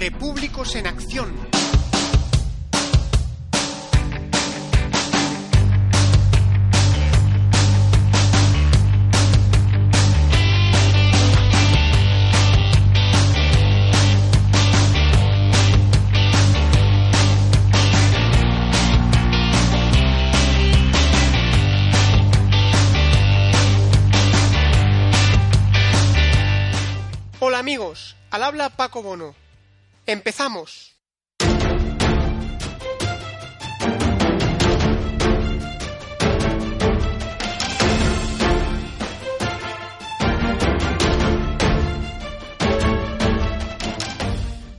Repúblicos en Acción. Hola amigos, al habla Paco Bono. Empezamos.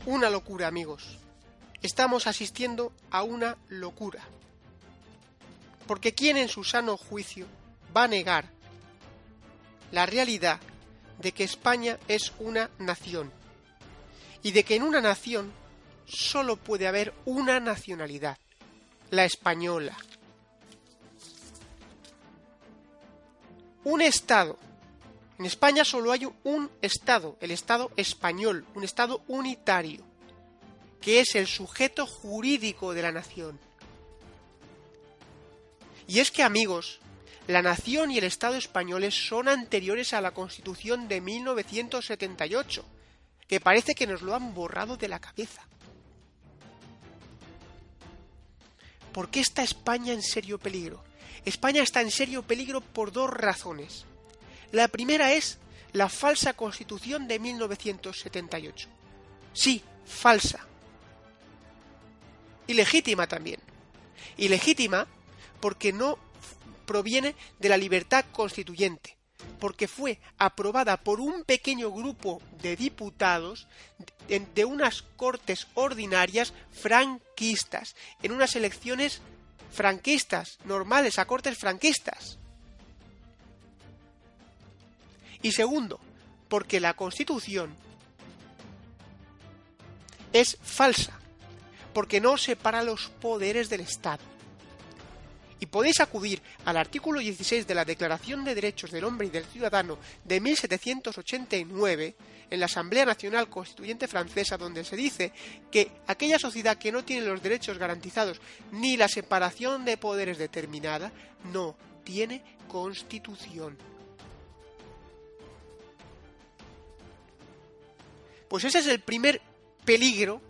Una locura, amigos. Estamos asistiendo a una locura. Porque ¿quién en su sano juicio va a negar la realidad de que España es una nación y de que en una nación solo puede haber una nacionalidad, la española. Un Estado. En España solo hay un Estado, el Estado español, un Estado unitario, que es el sujeto jurídico de la nación. Y es que, amigos, la nación y el Estado españoles son anteriores a la Constitución de 1978, que parece que nos lo han borrado de la cabeza. ¿Por qué está España en serio peligro? España está en serio peligro por dos razones. La primera es la falsa Constitución de 1978. Sí, falsa. Ilegítima también. Ilegítima porque no proviene de la libertad constituyente, porque fue aprobada por un pequeño grupo de diputados de, unas cortes ordinarias franquistas, en unas elecciones franquistas, normales, a cortes franquistas. Y segundo, porque la constitución es falsa, porque no separa los poderes del Estado y podéis acudir al artículo 16 de la Declaración de Derechos del Hombre y del Ciudadano de 1789 en la Asamblea Nacional Constituyente Francesa donde se dice que aquella sociedad que no tiene los derechos garantizados ni la separación de poderes determinada no tiene constitución. Pues ese es el primer peligro,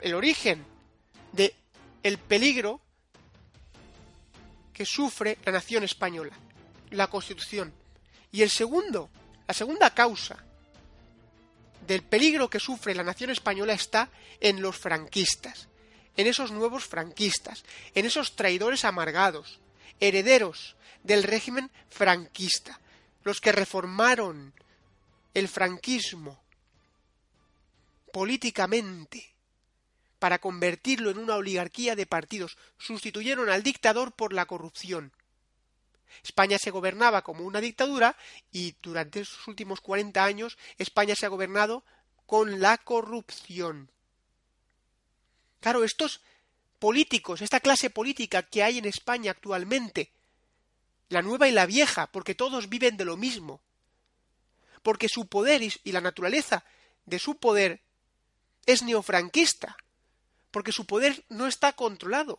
el, origen de el peligro que sufre la nación española, la Constitución. Y el segundo, la segunda causa del peligro que sufre la nación española está en los franquistas, en esos nuevos franquistas, en esos traidores amargados, herederos del régimen franquista, los que reformaron el franquismo políticamente, para convertirlo en una oligarquía de partidos, sustituyeron al dictador por la corrupción. España se gobernaba como una dictadura y durante sus últimos 40 años España se ha gobernado con la corrupción. Claro, estos políticos, esta clase política que hay en España actualmente, la nueva y la vieja, porque todos viven de lo mismo, porque su poder y la naturaleza de su poder es neofranquista, porque su poder no está controlado.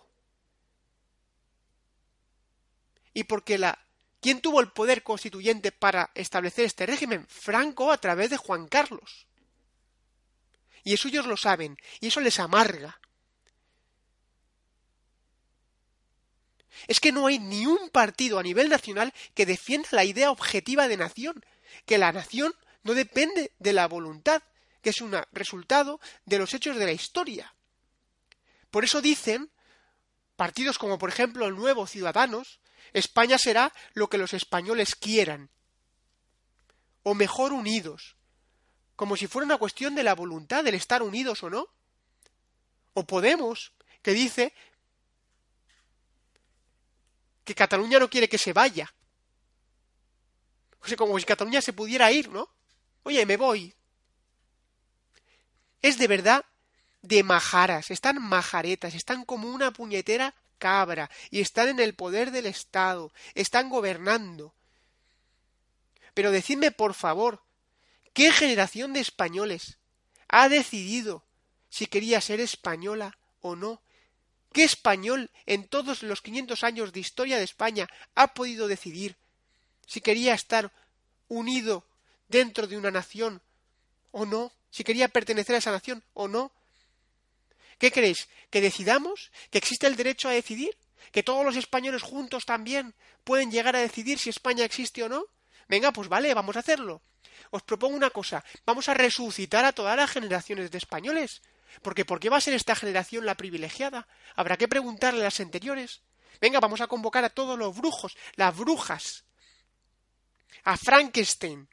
Y porque la ¿Quién tuvo el poder constituyente para establecer este régimen? Franco a través de Juan Carlos. Y eso ellos lo saben, y eso les amarga. Es que no hay ni un partido a nivel nacional que defienda la idea objetiva de nación, que la nación no depende de la voluntad, que es un resultado de los hechos de la historia. Por eso dicen partidos como por ejemplo el Nuevo Ciudadanos, España será lo que los españoles quieran, o mejor unidos, como si fuera una cuestión de la voluntad del estar unidos o no. O Podemos, que dice que Cataluña no quiere que se vaya. O sea, como si Cataluña se pudiera ir, ¿no? Oye, me voy. Es de verdad de majaras, están majaretas, están como una puñetera cabra y están en el poder del Estado, están gobernando. Pero decidme, por favor, ¿Qué generación de españoles ha decidido si quería ser española o no? ¿Qué español en todos los 500 años de historia de España ha podido decidir si quería estar unido dentro de una nación o no? Si quería pertenecer a esa nación o no? ¿Qué creéis? ¿Que decidamos? ¿Que existe el derecho a decidir? ¿Que todos los españoles juntos también pueden llegar a decidir si España existe o no? Venga, pues vale, vamos a hacerlo. Os propongo una cosa, vamos a resucitar a todas las generaciones de españoles. Porque ¿por qué va a ser esta generación la privilegiada? Habrá que preguntarle a las anteriores. Venga, vamos a convocar a todos los brujos, las brujas, a Frankenstein,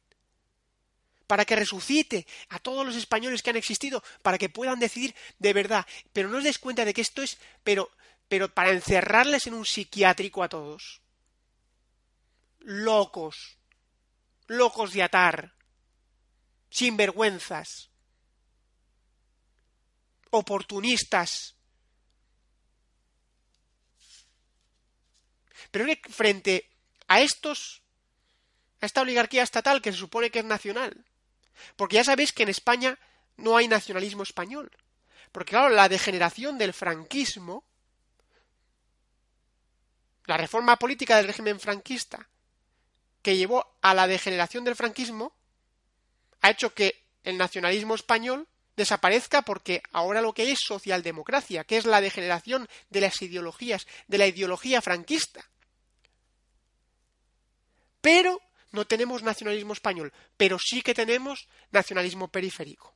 para que resucite a todos los españoles que han existido, para que puedan decidir de verdad. Pero no os des cuenta de que esto es, pero, pero para encerrarles en un psiquiátrico a todos. Locos, locos de atar, sinvergüenzas, oportunistas. Pero frente a estos, a esta oligarquía estatal que se supone que es nacional, porque ya sabéis que en España no hay nacionalismo español. Porque claro, la degeneración del franquismo, la reforma política del régimen franquista, que llevó a la degeneración del franquismo, ha hecho que el nacionalismo español desaparezca porque ahora lo que es socialdemocracia, que es la degeneración de las ideologías, de la ideología franquista. Pero no tenemos nacionalismo español, pero sí que tenemos nacionalismo periférico.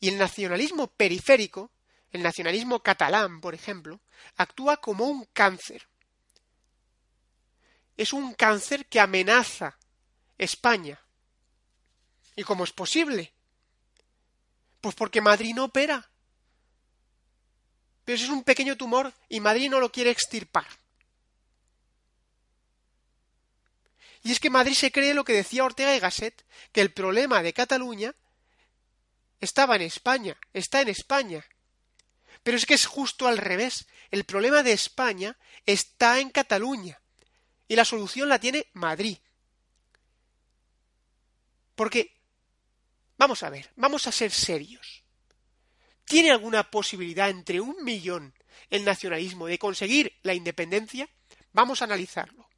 Y el nacionalismo periférico, el nacionalismo catalán, por ejemplo, actúa como un cáncer. Es un cáncer que amenaza España. ¿Y cómo es posible? Pues porque Madrid no opera. Pero es un pequeño tumor y Madrid no lo quiere extirpar. Y es que Madrid se cree lo que decía Ortega y Gasset, que el problema de Cataluña estaba en España, está en España. Pero es que es justo al revés. El problema de España está en Cataluña. Y la solución la tiene Madrid. Porque, vamos a ver, vamos a ser serios. ¿Tiene alguna posibilidad entre un millón el nacionalismo de conseguir la independencia? Vamos a analizarlo.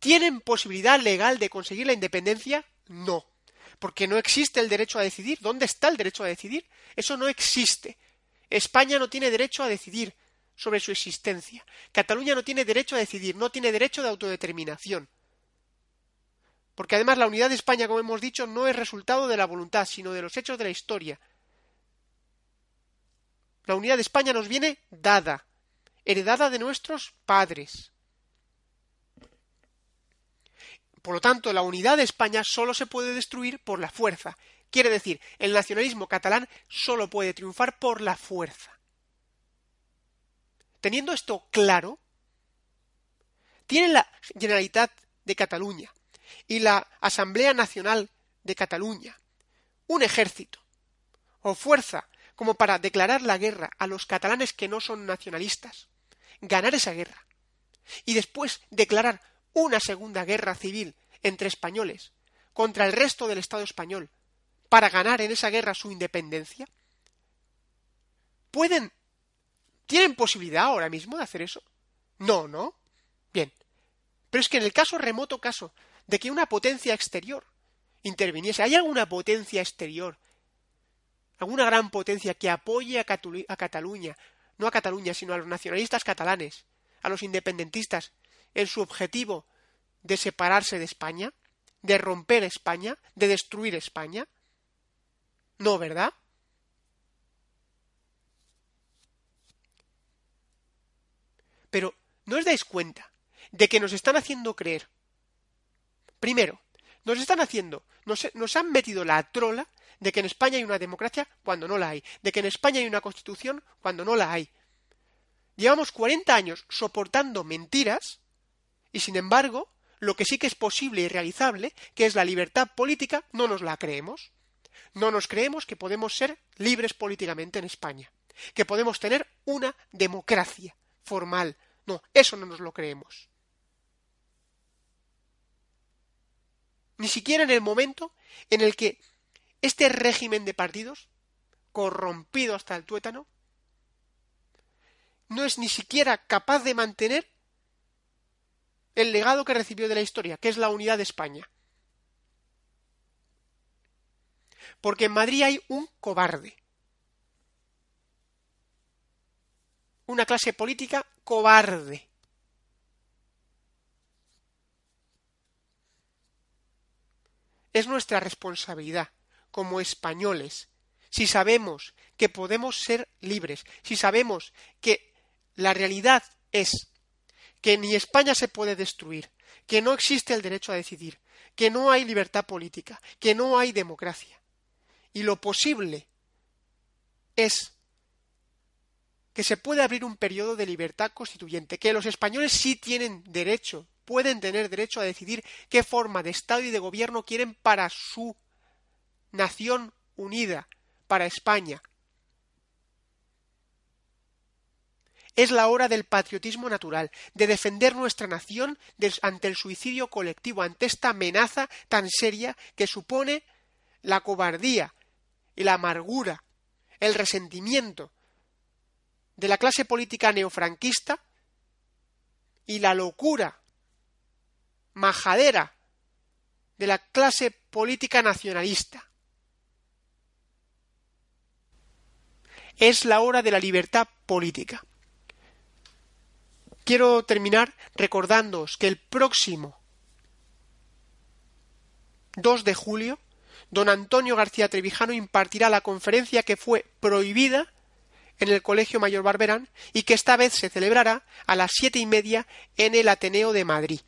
¿Tienen posibilidad legal de conseguir la independencia? No, porque no existe el derecho a decidir. ¿Dónde está el derecho a decidir? Eso no existe. España no tiene derecho a decidir sobre su existencia. Cataluña no tiene derecho a decidir, no tiene derecho de autodeterminación. Porque además la unidad de España, como hemos dicho, no es resultado de la voluntad, sino de los hechos de la historia. La unidad de España nos viene dada, heredada de nuestros padres. Por lo tanto, la unidad de España solo se puede destruir por la fuerza. Quiere decir, el nacionalismo catalán solo puede triunfar por la fuerza. Teniendo esto claro, tiene la Generalitat de Cataluña y la Asamblea Nacional de Cataluña un ejército o fuerza como para declarar la guerra a los catalanes que no son nacionalistas, ganar esa guerra y después declarar una segunda guerra civil entre españoles contra el resto del Estado español para ganar en esa guerra su independencia? ¿Pueden? ¿Tienen posibilidad ahora mismo de hacer eso? No, ¿no? Bien. Pero es que en el caso remoto caso de que una potencia exterior interviniese, ¿hay alguna potencia exterior? ¿Alguna gran potencia que apoye a, a Cataluña, no a Cataluña, sino a los nacionalistas catalanes, a los independentistas, en su objetivo de separarse de España, de romper España, de destruir España? No, ¿verdad? Pero ¿no os dais cuenta de que nos están haciendo creer? Primero, nos están haciendo, nos, han metido la trola de que en España hay una democracia cuando no la hay, de que en España hay una constitución cuando no la hay. Llevamos 40 años soportando mentiras y sin embargo, lo que sí que es posible y realizable, que es la libertad política, no nos la creemos. No nos creemos que podemos ser libres políticamente en España, que podemos tener una democracia formal. No, eso no nos lo creemos. ni siquiera en el momento en el que este régimen de partidos, corrompido hasta el tuétano, no es ni siquiera capaz de mantener el legado que recibió de la historia, que es la unidad de España. Porque en Madrid hay un cobarde. Una clase política cobarde. Es nuestra responsabilidad como españoles, si sabemos que podemos ser libres, si sabemos que la realidad es que ni España se puede destruir, que no existe el derecho a decidir, que no hay libertad política, que no hay democracia. Y lo posible es que se puede abrir un periodo de libertad constituyente, que los españoles sí tienen derecho, pueden tener derecho a decidir qué forma de Estado y de gobierno quieren para su nación unida, para España. Es la hora del patriotismo natural, de defender nuestra nación ante el suicidio colectivo, ante esta amenaza tan seria que supone la cobardía la amargura, el resentimiento de la clase política neofranquista y la locura majadera de la clase política nacionalista. Es la hora de la libertad política. Quiero terminar recordándoos que el próximo 2 de julio, don Antonio García Trevijano impartirá la conferencia que fue prohibida en el Colegio Mayor Barberán y que esta vez se celebrará a las siete y media en el Ateneo de Madrid.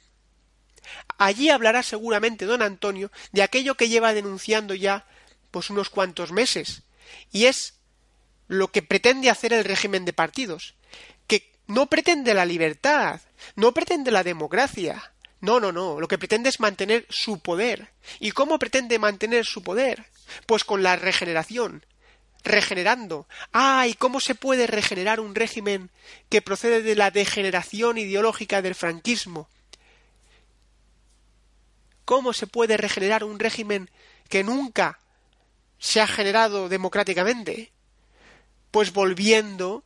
Allí hablará seguramente don Antonio de aquello que lleva denunciando ya pues unos cuantos meses, y es lo que pretende hacer el régimen de partidos, no pretende la libertad, no pretende la democracia, no, no, no, lo que pretende es mantener su poder. ¿Y cómo pretende mantener su poder? Pues con la regeneración, regenerando. Ah, ¿y cómo se puede regenerar un régimen que procede de la degeneración ideológica del franquismo? ¿Cómo se puede regenerar un régimen que nunca se ha generado democráticamente? Pues volviendo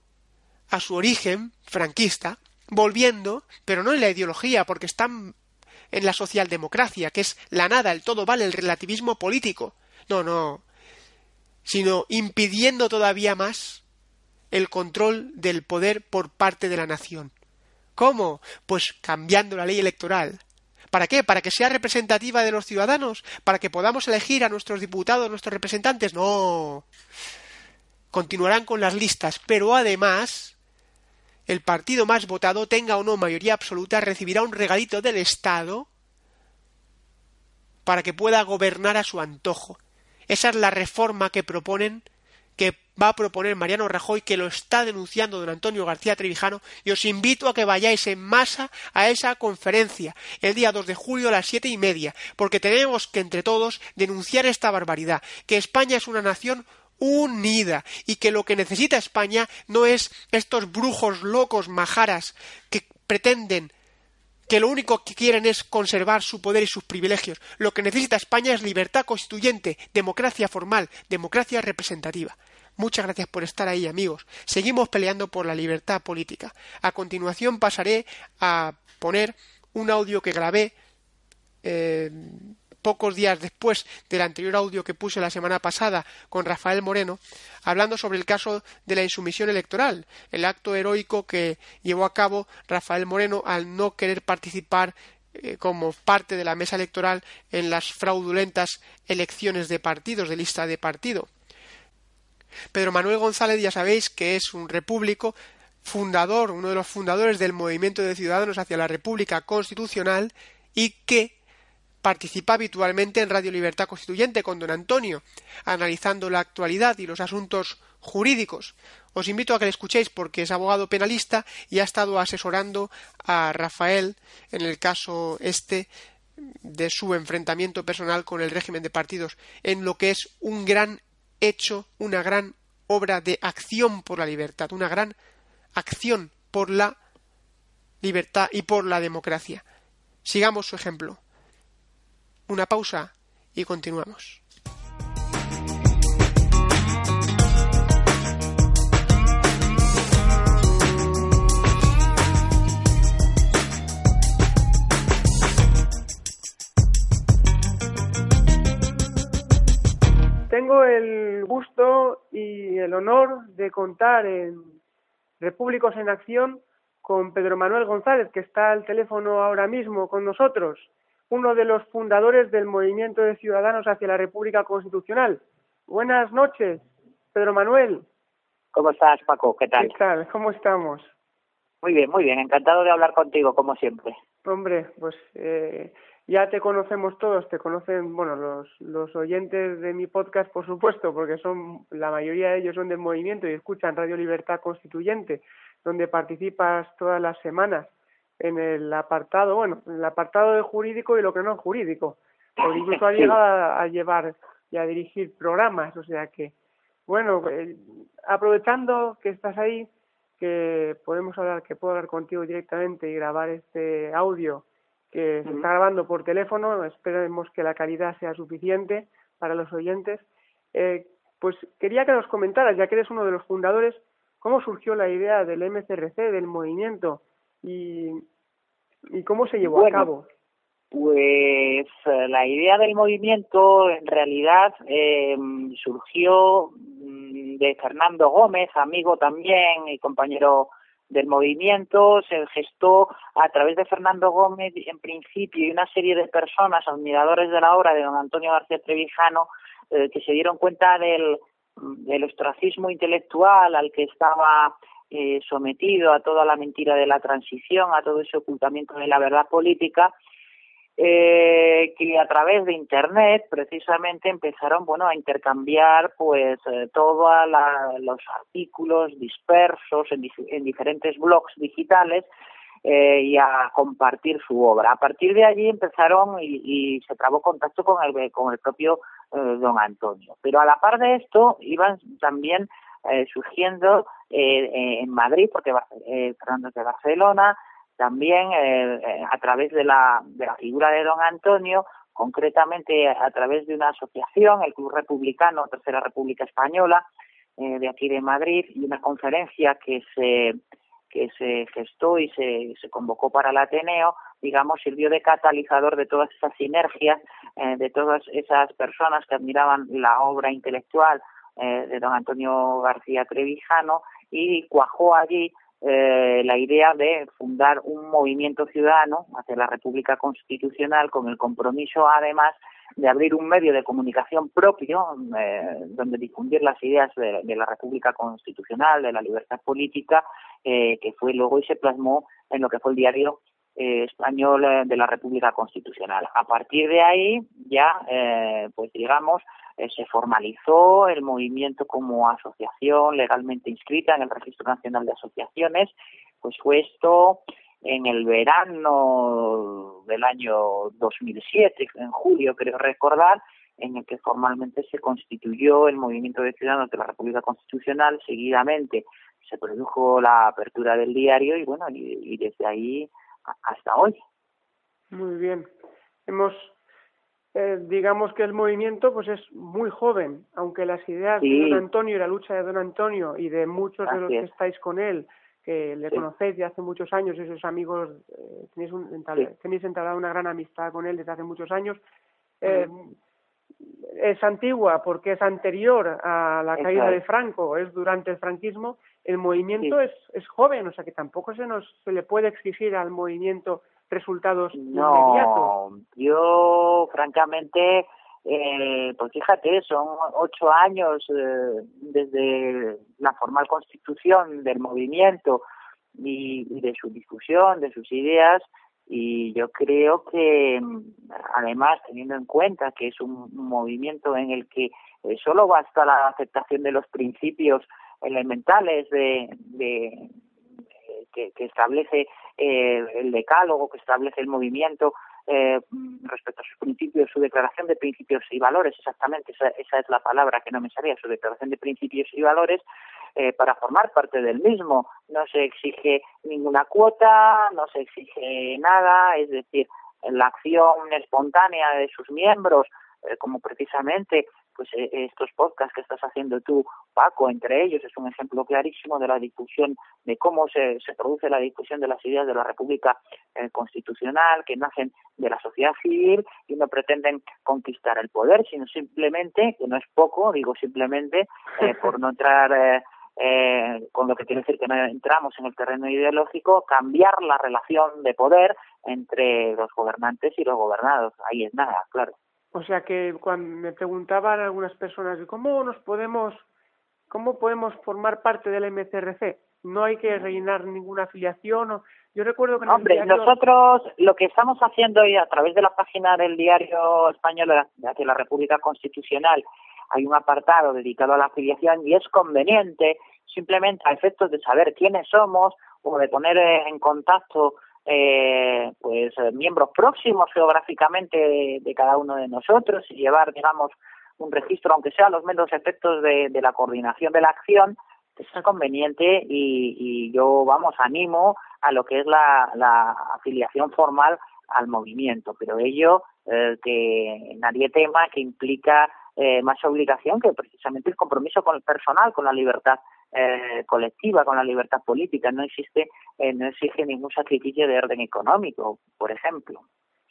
a su origen franquista, volviendo, pero no en la ideología, porque están en la socialdemocracia, que es la nada, el todo vale, el relativismo político. No, no, sino impidiendo todavía más el control del poder por parte de la nación. ¿Cómo? Pues cambiando la ley electoral, ¿Para qué? ¿Para que sea representativa de los ciudadanos? ¿Para que podamos elegir a nuestros diputados, nuestros representantes? No. Continuarán con las listas, pero además el partido más votado, tenga o no mayoría absoluta, recibirá un regalito del Estado para que pueda gobernar a su antojo. Esa es la reforma que proponen que va a proponer Mariano Rajoy, que lo está denunciando don Antonio García Trevijano, y os invito a que vayáis en masa a esa conferencia el día 2 de julio a las siete y media, porque tenemos que entre todos denunciar esta barbaridad, que España es una nación unida y que lo que necesita España no es estos brujos locos majaras que pretenden que lo único que quieren es conservar su poder y sus privilegios. Lo que necesita España es libertad constituyente, democracia formal, democracia representativa. Muchas gracias por estar ahí, amigos. Seguimos peleando por la libertad política. A continuación pasaré a poner un audio que grabé eh, pocos días después del anterior audio que puse la semana pasada con Rafael Moreno, hablando sobre el caso de la insumisión electoral, el acto heroico que llevó a cabo Rafael Moreno al no querer participar eh, como parte de la mesa electoral en las fraudulentas elecciones de partidos, de lista de partido. Pedro Manuel González ya sabéis que es un repúblico fundador, uno de los fundadores del movimiento de ciudadanos hacia la República Constitucional y que participa habitualmente en Radio Libertad Constituyente con don Antonio, analizando la actualidad y los asuntos jurídicos. Os invito a que le escuchéis porque es abogado penalista y ha estado asesorando a Rafael en el caso este de su enfrentamiento personal con el régimen de partidos, en lo que es un gran hecho, una gran obra de acción por la libertad, una gran acción por la libertad y por la democracia. Sigamos su ejemplo. Una pausa y continuamos. Tengo el gusto y el honor de contar en Repúblicos en Acción con Pedro Manuel González, que está al teléfono ahora mismo con nosotros, uno de los fundadores del Movimiento de Ciudadanos hacia la República Constitucional. Buenas noches, Pedro Manuel. ¿Cómo estás, Paco? ¿Qué tal? ¿Qué tal? ¿Cómo estamos? Muy bien, muy bien. Encantado de hablar contigo, como siempre. Hombre, pues eh, ya te conocemos todos, te conocen, bueno, los, los oyentes de mi podcast, por supuesto, porque son, la mayoría de ellos son del movimiento y escuchan Radio Libertad Constituyente, donde participas todas las semanas en el apartado, bueno, en el apartado de jurídico y lo que no es jurídico, porque incluso ha llegado a, llevar y a dirigir programas, o sea que, bueno, eh, aprovechando que estás ahí, que podemos hablar, que puedo hablar contigo directamente y grabar este audio que se está grabando por teléfono, esperemos que la calidad sea suficiente para los oyentes. Eh, pues quería que nos comentaras, ya que eres uno de los fundadores, cómo surgió la idea del MCRC, del movimiento, y, y cómo se llevó a cabo. Pues eh, la idea del movimiento en realidad eh, surgió mm, de Fernando Gómez, amigo también y compañero del movimiento se gestó a través de Fernando Gómez en principio y una serie de personas admiradores de la obra de don Antonio García Trevijano eh, que se dieron cuenta del, del ostracismo intelectual al que estaba eh, sometido a toda la mentira de la transición, a todo ese ocultamiento de la verdad política eh, que a través de internet precisamente empezaron bueno a intercambiar pues eh, todos los artículos dispersos en, en diferentes blogs digitales eh, y a compartir su obra. A partir de allí empezaron y, y se trabó contacto con el, con el propio eh, don Antonio. Pero a la par de esto iban también eh, surgiendo eh, en Madrid, porque Fernando de Barcelona, también eh, eh, a través de la, de la figura de don Antonio, concretamente a través de una asociación, el Club Republicano, Tercera República Española, eh, de aquí de Madrid, y una conferencia que se que se gestó y se, se convocó para el Ateneo, digamos, sirvió de catalizador de todas esas sinergias, eh, de todas esas personas que admiraban la obra intelectual eh, de don Antonio García Trevijano y cuajó allí eh, la idea de fundar un movimiento ciudadano hacia la República Constitucional con el compromiso, además, de abrir un medio de comunicación propio eh, donde difundir las ideas de, la República Constitucional, de la libertad política, eh, que fue luego y se plasmó en lo que fue el diario eh, español eh, de la República Constitucional. A partir de ahí ya, pues digamos, eh, se formalizó el movimiento como asociación legalmente inscrita en el Registro Nacional de Asociaciones, pues fue esto en el verano del año 2007, en julio creo recordar, en el que formalmente se constituyó el Movimiento de Ciudadanos de la República Constitucional, seguidamente se produjo la apertura del diario y bueno, y desde ahí hasta hoy. Muy bien. Hemos, eh, digamos que el movimiento pues es muy joven, aunque las ideas de don Antonio y la lucha de don Antonio y de muchos de los que estáis con él, que le conocéis de hace muchos años, esos amigos, eh, tenéis, un, tenéis entablado una gran amistad con él desde hace muchos años, eh, es antigua porque es anterior a la caída de Franco, es durante el franquismo, el movimiento es, es joven, o sea que tampoco se nos se le puede exigir al movimiento resultados no, inmediatos. Yo, francamente, eh, pues fíjate, son ocho años eh, desde la formal constitución del movimiento y, y de su discusión, de sus ideas, y yo creo que además teniendo en cuenta que es un movimiento en el que eh, solo basta la aceptación de los principios elementales de, de que, que, establece eh, el decálogo, que establece el movimiento eh, respecto a sus principios, su declaración de principios y valores, exactamente, esa, esa es la palabra que no me sabía, su declaración de principios y valores, eh, para formar parte del mismo. No se exige ninguna cuota, no se exige nada, es decir, la acción espontánea de sus miembros, eh, como precisamente pues eh, estos podcasts que estás haciendo tú, Paco, entre ellos, es un ejemplo clarísimo de la difusión, de cómo se, se produce la difusión de las ideas de la República eh, Constitucional, que nacen de la sociedad civil y no pretenden conquistar el poder, sino simplemente, que no es poco, digo simplemente, eh, por no entrar eh, con lo que quiere decir que no entramos en el terreno ideológico, cambiar la relación de poder entre los gobernantes y los gobernados. Ahí es nada, claro. O sea que cuando me preguntaban algunas personas cómo nos podemos, cómo podemos formar parte del MCRC, no hay que rellenar ninguna afiliación. Yo recuerdo que hombre, nosotros lo que estamos haciendo hoy a través de la página del diario español de la República Constitucional hay un apartado dedicado a la afiliación y es conveniente simplemente a efectos de saber quiénes somos o de poner en contacto eh, pues eh, miembros próximos geográficamente de, cada uno de nosotros y llevar digamos un registro aunque sea los menos efectos de, la coordinación de la acción pues es conveniente y, yo vamos animo a lo que es la, afiliación formal al movimiento. Pero ello eh, que nadie tema que implica eh, más obligación que precisamente el compromiso con el personal con la libertad eh, colectiva, con la libertad política. No existe, eh, no exige ningún sacrificio de orden económico, por ejemplo.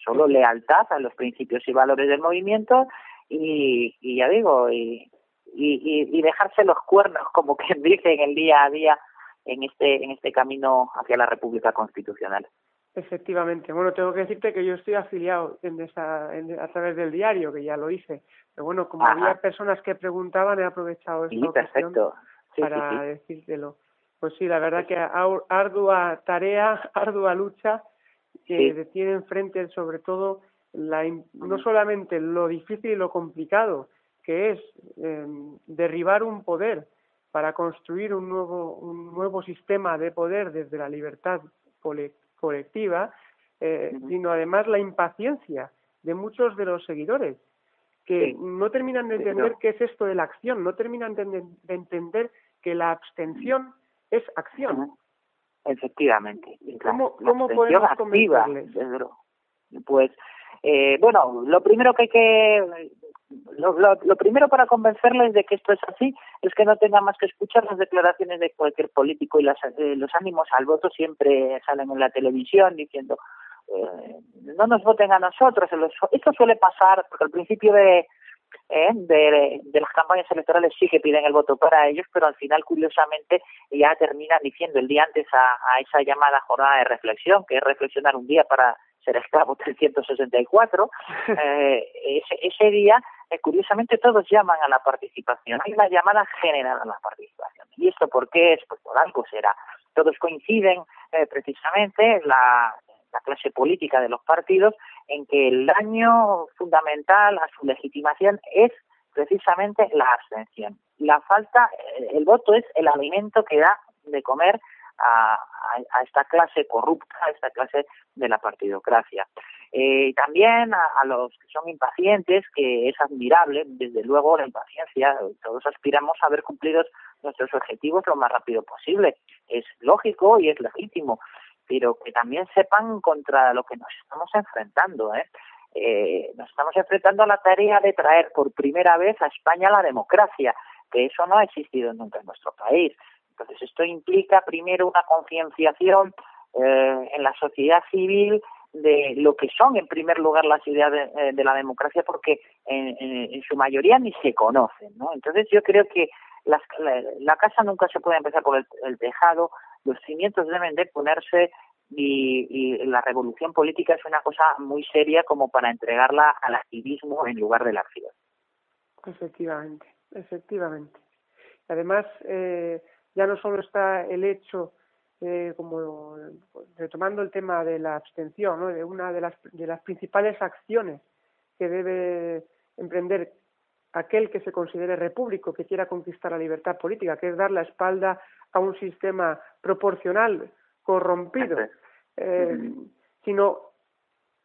Solo lealtad a los principios y valores del movimiento y, y ya digo, y, y, y dejarse los cuernos, como quien dice, en el día a día en este, en este camino hacia la República Constitucional. Efectivamente. Bueno, tengo que decirte que yo estoy afiliado en esa, a través del diario, que ya lo hice. Pero bueno, como había personas que preguntaban, he aprovechado esta para decírtelo. Pues sí, la verdad que ardua tarea, ardua lucha que tiene enfrente sobre todo la, no solamente lo difícil y lo complicado que es em, derribar un poder para construir un nuevo, un nuevo sistema de poder desde la libertad colectiva, eh, sino además la impaciencia de muchos de los seguidores que no terminan de entender qué es esto de la acción, no terminan de, entender que la abstención es acción. Efectivamente. ¿Cómo, cómo podemos activa, Pues, eh, bueno, lo primero que hay que lo, lo, primero para convencerles de que esto es así es que no tengan más que escuchar las declaraciones de cualquier político y las, eh, los ánimos al voto siempre salen en la televisión diciendo eh, no nos voten a nosotros. Esto suele pasar porque al principio de, ¿eh? de, de, las campañas electorales sí que piden el voto para ellos, pero al final, curiosamente, ya terminan diciendo el día antes a, a esa llamada jornada de reflexión, que es reflexionar un día para ser esclavo 364, eh, ese, ese día, eh, curiosamente, todos llaman a la participación. Hay una llamada general a la participación. ¿Y esto por qué es? Pues por algo será. Todos coinciden eh, precisamente la, la clase política de los partidos en que el daño fundamental a su legitimación es precisamente la abstención. La falta, el voto es el alimento que da de comer a, a, esta clase corrupta, a esta clase de la partidocracia. Eh, también a, a, los que son impacientes, que es admirable, desde luego la impaciencia, todos aspiramos a ver cumplidos nuestros objetivos lo más rápido posible. Es lógico y es legítimo, pero que también sepan contra lo que nos estamos enfrentando. ¿eh? Eh, nos estamos enfrentando a la tarea de traer por primera vez a España la democracia, que eso no ha existido nunca en nuestro país. Entonces, esto implica primero una concienciación eh, en la sociedad civil de lo que son, en primer lugar, las ideas de, eh, la democracia, porque en, su mayoría ni se conocen. ¿no? Entonces, yo creo que la, casa nunca se puede empezar por el, tejado, los cimientos deben de ponerse y, la revolución política es una cosa muy seria como para entregarla al activismo en lugar de la acción. Efectivamente, efectivamente. Además, eh, ya no solo está el hecho, eh, como retomando el tema de la abstención, de una de las, de las principales acciones que debe emprender aquel que se considere repúblico, que quiera conquistar la libertad política, que es dar la espalda a un sistema proporcional, corrompido, eh, sino,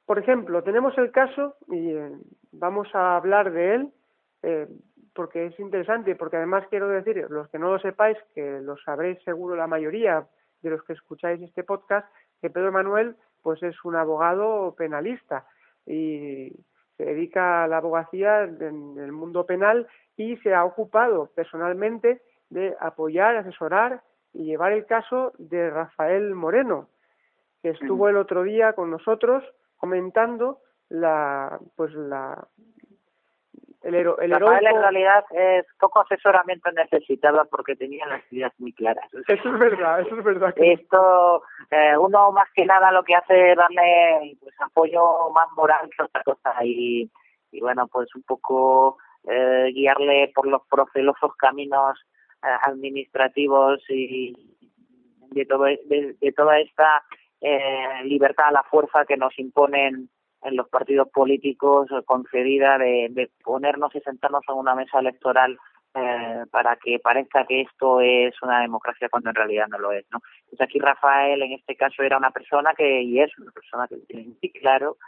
por ejemplo, tenemos el caso, y eh, vamos a hablar de él, eh, porque es interesante, porque además quiero decir, los que no lo sepáis, que lo sabréis seguro la mayoría de los que escucháis este podcast, que Pedro Manuel pues es un abogado penalista. Y se dedica a la abogacía en el mundo penal y se ha ocupado personalmente de apoyar, asesorar y llevar el caso de Rafael Moreno, que estuvo el otro día con nosotros comentando la pues la el, el Rafael en realidad es poco asesoramiento necesitaba porque tenía las ideas muy claras. Eso es verdad, eso es verdad. Esto, eh, uno más que nada lo que hace es darle pues, apoyo más moral que otra cosa y, y bueno, pues un poco eh, guiarle por los procelosos caminos eh, administrativos y de, todo, de, de toda esta eh, libertad a la fuerza que nos imponen en los partidos políticos concedida de, de ponernos y sentarnos en una mesa electoral eh, para que parezca que esto es una democracia cuando en realidad no lo es, ¿no? Pues aquí Rafael en este caso era una persona que y es una persona que tiene muy claro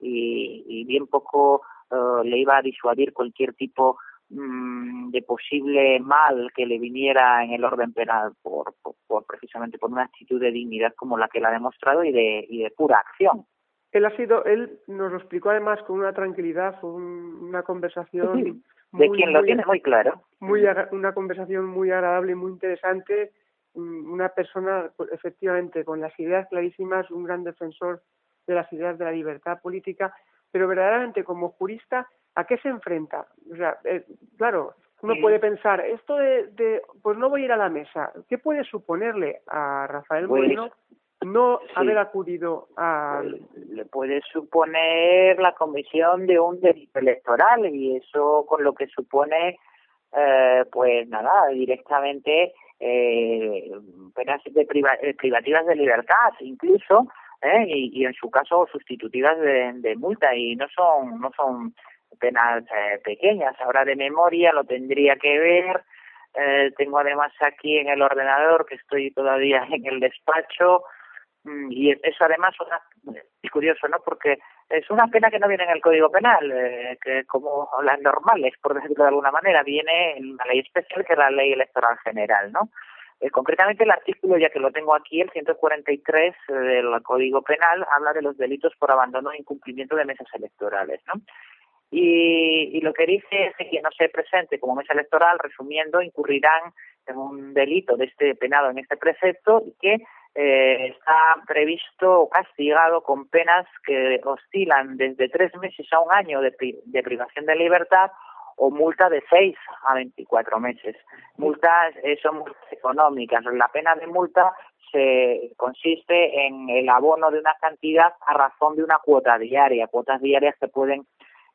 y, y bien poco uh, le iba a disuadir cualquier tipo mmm, de posible mal que le viniera en el orden penal por, por, precisamente por una actitud de dignidad como la que la ha demostrado y de y de pura acción él ha sido, él nos lo explicó además con una tranquilidad, fue una conversación de quien lo tiene muy claro, muy una conversación muy agradable y muy interesante, una persona pues, efectivamente con las ideas clarísimas, un gran defensor de las ideas de la libertad política, pero verdaderamente como jurista, ¿a qué se enfrenta? O sea, eh, claro, uno puede pensar, esto de, de, pues no voy a ir a la mesa, ¿qué puede suponerle a Rafael pues, Moreno no sí. haber acudido a... Le puede suponer la comisión de un delito electoral y eso con lo que supone, eh, pues nada, directamente eh, penas de priva eh, privativas de libertad, incluso, eh, y, y en su caso sustitutivas de, de multa y no son no son penas eh, pequeñas. Ahora de memoria lo tendría que ver. Eh, tengo además aquí en el ordenador que estoy todavía en el despacho y eso además es curioso, ¿no? Porque es una pena que no viene en el Código Penal, eh, que como las normales, por decirlo de alguna manera, viene en una ley especial que es la Ley Electoral General, ¿no? Eh, concretamente el artículo, ya que lo tengo aquí, el 143 eh, del Código Penal, habla de los delitos por abandono e incumplimiento de mesas electorales, ¿no? Y, y lo que dice es que quien no se presente como mesa electoral, resumiendo, incurrirán en un delito de este penado en este precepto y que eh, está previsto o castigado con penas que oscilan desde tres meses a un año de, pri de privación de libertad o multa de seis a veinticuatro meses. Multas eh, son multas económicas. La pena de multa se consiste en el abono de una cantidad a razón de una cuota diaria, cuotas diarias que pueden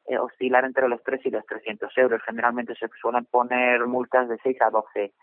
eh, oscilar entre los tres y los 300 euros. Generalmente se suelen poner multas de seis a doce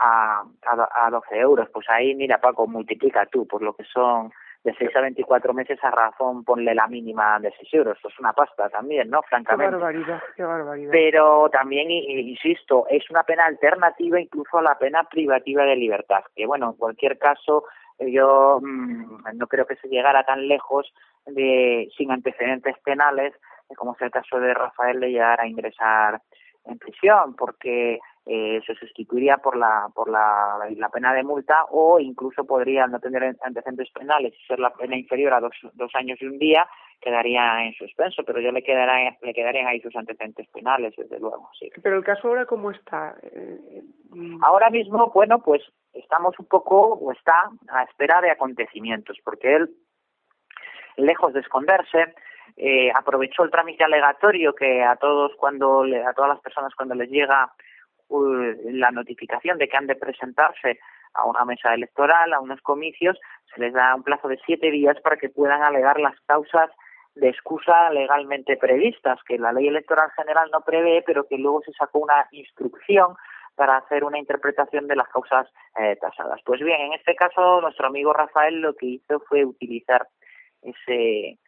a, a, a 12 euros. Pues ahí, mira, Paco, multiplica tú por lo que son de 6 a 24 meses a razón, ponle la mínima de 6 euros. Pues una pasta también, ¿no? Francamente. Qué barbaridad, qué barbaridad. Pero también, insisto, es una pena alternativa incluso a la pena privativa de libertad. Que bueno, en cualquier caso, yo mmm, no creo que se llegara tan lejos de sin antecedentes penales, como es el caso de Rafael, de llegar a ingresar en prisión, porque eh, se sustituiría por la por la, la pena de multa o incluso podría no tener antecedentes penales y ser la pena inferior a dos, dos años y un día quedaría en suspenso pero ya le quedará le quedarían ahí sus antecedentes penales desde luego sí. Pero el caso ahora cómo está eh, ahora mismo bueno pues estamos un poco o está a espera de acontecimientos porque él lejos de esconderse eh, aprovechó el trámite alegatorio que a todos cuando le, a todas las personas cuando les llega la notificación de que han de presentarse a una mesa electoral, a unos comicios, se les da un plazo de siete días para que puedan alegar las causas de excusa legalmente previstas, que la ley electoral general no prevé, pero que luego se sacó una instrucción para hacer una interpretación de las causas eh, tasadas. Pues bien, en este caso, nuestro amigo Rafael lo que hizo fue utilizar ese,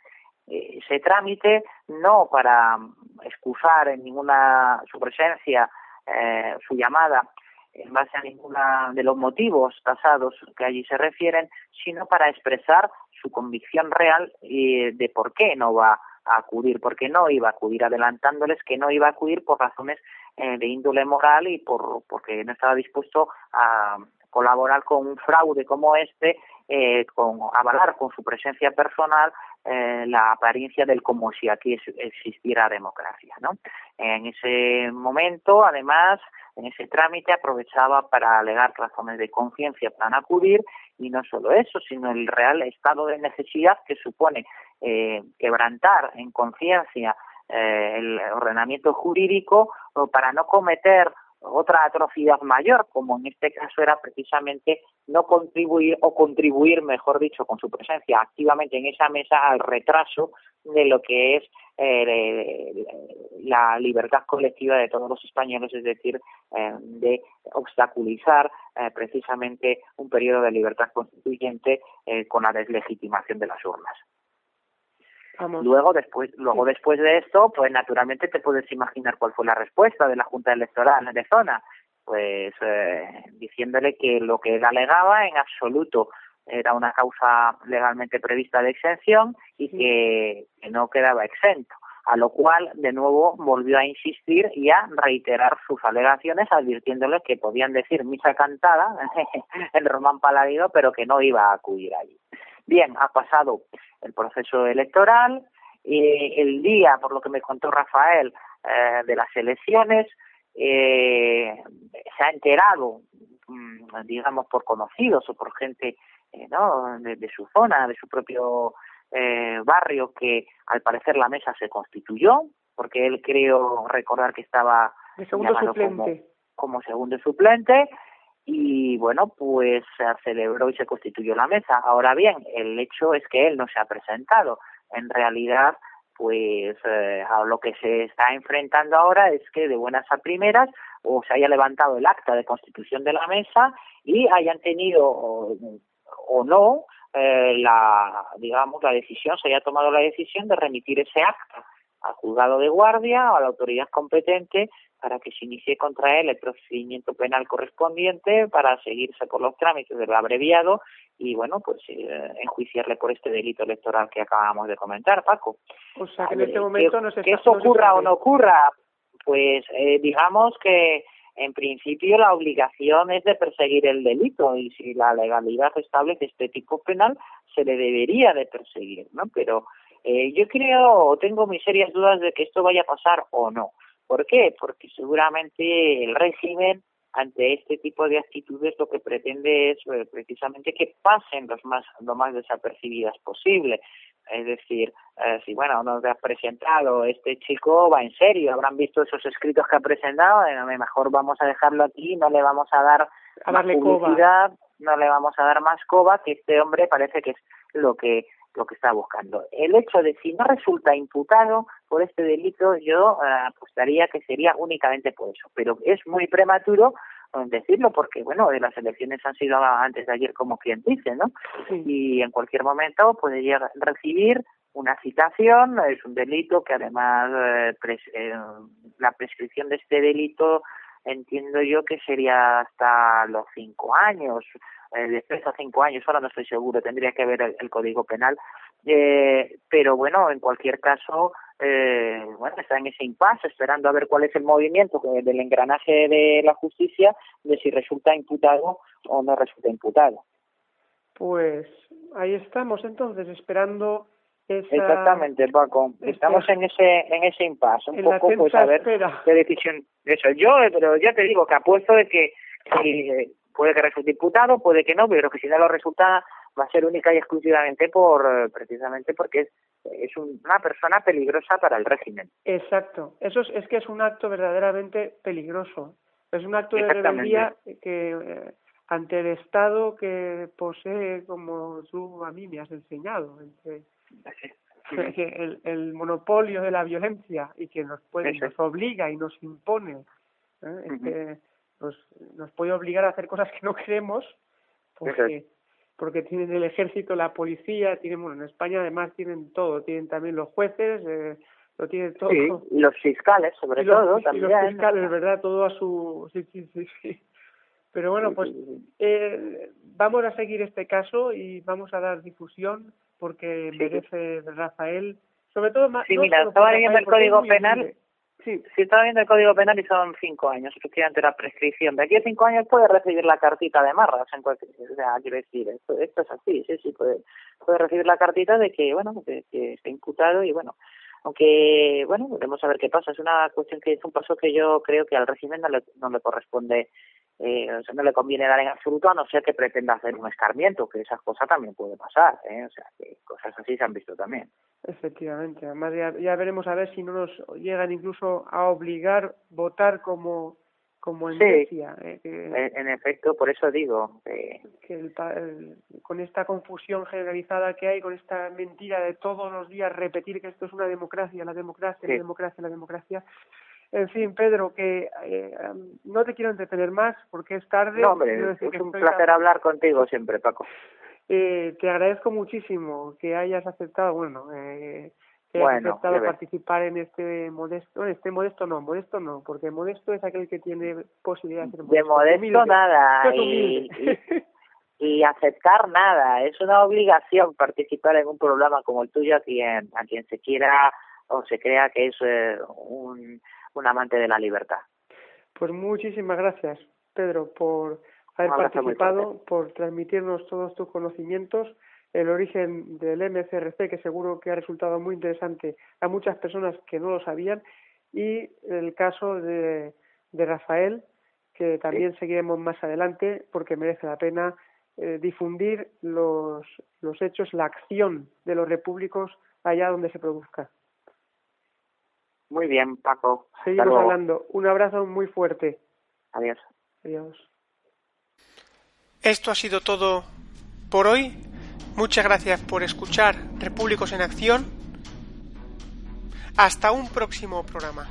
ese trámite no para excusar en ninguna su presencia eh, su llamada en base a ninguna de los motivos tasados que allí se refieren, sino para expresar su convicción real de por qué no va a acudir, porque no iba a acudir, adelantándoles que no iba a acudir por razones eh, de índole moral y por porque no estaba dispuesto a colaborar con un fraude como este eh, con avalar con su presencia personal eh, la apariencia del como si aquí existiera democracia. ¿no? En ese momento, además, en ese trámite aprovechaba para alegar razones de conciencia para acudir y no solo eso, sino el real estado de necesidad que supone eh, quebrantar en conciencia eh, el ordenamiento jurídico para no cometer otra atrocidad mayor, como en este caso era precisamente no contribuir o contribuir, mejor dicho, con su presencia activamente en esa mesa al retraso de lo que es eh, la libertad colectiva de todos los españoles, es decir, eh, de obstaculizar eh, precisamente un periodo de libertad constituyente con la deslegitimación de las urnas. Luego, después, luego después de esto, pues naturalmente te puedes imaginar cuál fue la respuesta de la Junta Electoral de zona, pues eh, diciéndole que lo que él alegaba en absoluto era una causa legalmente prevista de exención y que, no quedaba exento. A lo cual de nuevo volvió a insistir y a reiterar sus alegaciones advirtiéndole que podían decir misa cantada en Román Paladino pero que no iba a acudir allí. Bien, ha pasado el proceso electoral, y el día, por lo que me contó Rafael, eh, de las elecciones, eh, se ha enterado, mm, digamos, por conocidos o por gente eh, ¿no? de, su zona, de su propio barrio, que al parecer la mesa se constituyó, porque él creo recordar que estaba segundo suplente. como segundo suplente, y bueno, pues se celebró y se constituyó la mesa. Ahora bien, el hecho es que él no se ha presentado. En realidad, pues eh, a lo que se está enfrentando ahora es que de buenas a primeras o se haya levantado el acta de constitución de la mesa y hayan tenido o, no eh, la digamos la decisión se haya tomado la decisión de remitir ese acta al juzgado de guardia o a la autoridad competente para que se inicie contra él el procedimiento penal correspondiente para seguirse por los trámites del abreviado y bueno pues eh, enjuiciarle por este delito electoral que acabamos de comentar Paco. O sea que en este momento no se que eso ocurra o no ocurra pues eh, digamos que en principio la obligación es de perseguir el delito y si la legalidad establece este tipo penal se le debería de perseguir no pero eh, yo creo tengo mis serias dudas de que esto vaya a pasar o no ¿Por qué? Porque seguramente el régimen ante este tipo de actitudes lo que pretende es eh, precisamente que pasen los más, lo más desapercibidas posible. Es decir, eh, si bueno, nos ha presentado, este chico va en serio, habrán visto esos escritos que ha presentado, a lo mejor vamos a dejarlo aquí, no le vamos a dar más publicidad, no le vamos a dar más coba, que este hombre parece que es lo que lo que está buscando. El hecho de si no resulta imputado por este delito, yo eh, apostaría que sería únicamente por eso. Pero es muy prematuro eh, decirlo porque, bueno, las elecciones han sido antes de ayer, como quien dice, ¿no? Y en cualquier momento puede llegar, recibir una citación, es un delito que además eh, la prescripción de este delito entiendo yo que sería hasta los cinco años, eh, de tres a cinco años, ahora no estoy seguro, tendría que ver el, Código Penal, eh, pero bueno, en cualquier caso, eh, bueno, está en ese impasse, esperando a ver cuál es el movimiento del engranaje de la justicia, de si resulta imputado o no resulta imputado. Pues ahí estamos entonces, esperando Exactamente, Paco. Estamos en ese en ese impasse, un poco pues a ver qué decisión eso. Yo, pero ya te digo que apuesto de que eh, puede que resulte imputado, puede que no, pero que si no lo resulta va a ser única y exclusivamente por precisamente porque es, es una persona peligrosa para el régimen. Exacto. Eso es, es que es un acto verdaderamente peligroso. Es un acto de rebeldía que eh, ante el Estado que posee, como tú a mí me has enseñado, entre el, el, monopolio de la violencia y que nos puede, nos obliga y nos impone, ¿eh? Nos, nos puede obligar a hacer cosas que no queremos porque, porque tienen el ejército, la policía, tienen, bueno, en España además tienen todo, tienen también los jueces, eh, lo tienen todo. y los fiscales, sobre todo, también. Y los fiscales, ¿verdad? Todo a su... Sí, sí, sí, sí. Pero bueno, pues eh, vamos a seguir este caso y vamos a dar difusión porque merece Rafael, sobre todo más. Sí, mira, estaba leyendo el Código Penal. Sí, si está viendo el Código Penal y son cinco años, efectivamente la prescripción. De aquí a cinco años puede recibir la cartita de marras en cualquier, o sea, quiero decir, esto, esto es así, sí, sí, puede, puede recibir la cartita de que, bueno, que, que está imputado y bueno, aunque, bueno, veremos a ver qué pasa. Es una cuestión que es un paso que yo creo que al régimen no le, no le corresponde eh, o sea, no le conviene dar en absoluto a no ser que pretenda hacer un escarmiento, que esas cosas también puede pasar, ¿eh? o sea, que cosas así se han visto también. Efectivamente, además ya, ya veremos a ver si no nos llegan incluso a obligar votar como como en Grecia. Eh, en, efecto, por eso digo. que el, con esta confusión generalizada que hay, con esta mentira de todos los días repetir que esto es una democracia, la democracia, la democracia, la democracia, en fin, Pedro, que eh, no te quiero entretener más porque es tarde. No, hombre, es un placer hablar contigo siempre, Paco. Eh, te agradezco muchísimo que hayas aceptado, bueno, eh, que hayas aceptado participar en este modesto, en este modesto no, modesto no, porque modesto es aquel que tiene posibilidad de ser modesto. De modesto nada, y, y, aceptar nada, es una obligación participar en un programa como el tuyo a quien, a quien se quiera o se crea que es eh, un un amante de la libertad. Pues muchísimas gracias, Pedro, por haber participado, por transmitirnos todos tus conocimientos, el origen del MCRC, que seguro que ha resultado muy interesante a muchas personas que no lo sabían, y el caso de, de Rafael, que también seguiremos más adelante porque merece la pena eh, difundir los, los hechos, la acción de los repúblicos allá donde se produzca. Muy bien, Paco. Seguimos hablando. Un abrazo muy fuerte. Adiós. Adiós. Esto ha sido todo por hoy. Muchas gracias por escuchar Repúblicos en Acción. Hasta un próximo programa.